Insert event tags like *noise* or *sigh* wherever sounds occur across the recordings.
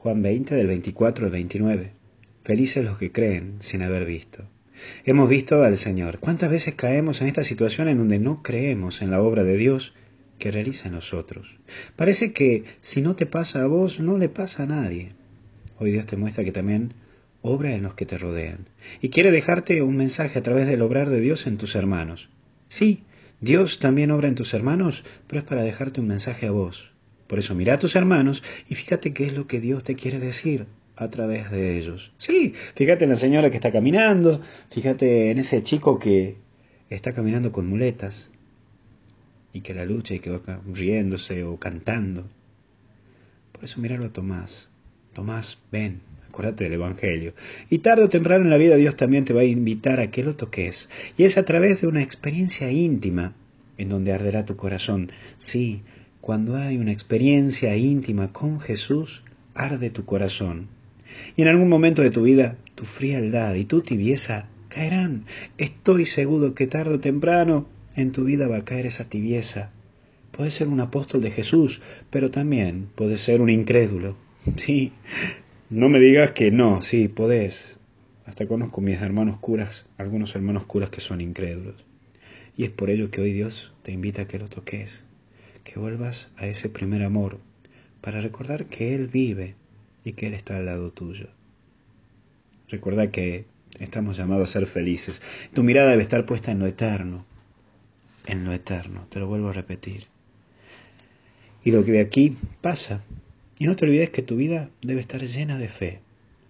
Juan 20 del 24 al 29. Felices los que creen sin haber visto. Hemos visto al Señor. ¿Cuántas veces caemos en esta situación en donde no creemos en la obra de Dios que realiza en nosotros? Parece que si no te pasa a vos, no le pasa a nadie. Hoy Dios te muestra que también obra en los que te rodean. Y quiere dejarte un mensaje a través del obrar de Dios en tus hermanos. Sí, Dios también obra en tus hermanos, pero es para dejarte un mensaje a vos. Por eso mira a tus hermanos y fíjate qué es lo que Dios te quiere decir a través de ellos. Sí, fíjate en la señora que está caminando, fíjate en ese chico que está caminando con muletas y que la lucha y que va riéndose o cantando. Por eso míralo a Tomás. Tomás, ven, acuérdate del Evangelio. Y tarde o temprano en la vida Dios también te va a invitar a que lo toques. Y es a través de una experiencia íntima en donde arderá tu corazón. Sí, cuando hay una experiencia íntima con Jesús, arde tu corazón. Y en algún momento de tu vida, tu frialdad y tu tibieza caerán. Estoy seguro que tarde o temprano en tu vida va a caer esa tibieza. Puedes ser un apóstol de Jesús, pero también puedes ser un incrédulo. *laughs* Sí, no me digas que no, sí, podés. Hasta conozco mis hermanos curas, algunos hermanos curas que son incrédulos. Y es por ello que hoy Dios te invita a que lo toques, que vuelvas a ese primer amor, para recordar que Él vive y que Él está al lado tuyo. Recuerda que estamos llamados a ser felices. Tu mirada debe estar puesta en lo eterno, en lo eterno, te lo vuelvo a repetir. Y lo que de aquí pasa. Y no te olvides que tu vida debe estar llena de fe.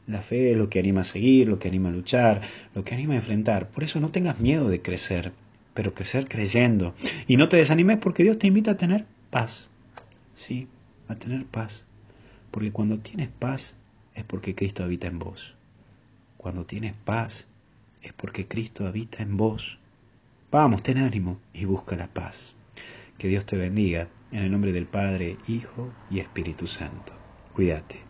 La fe es lo que anima a seguir, lo que anima a luchar, lo que anima a enfrentar. Por eso no tengas miedo de crecer, pero crecer creyendo. Y no te desanimes porque Dios te invita a tener paz. Sí, a tener paz. Porque cuando tienes paz es porque Cristo habita en vos. Cuando tienes paz es porque Cristo habita en vos. Vamos, ten ánimo y busca la paz. Que Dios te bendiga en el nombre del Padre, Hijo y Espíritu Santo. Cuídate.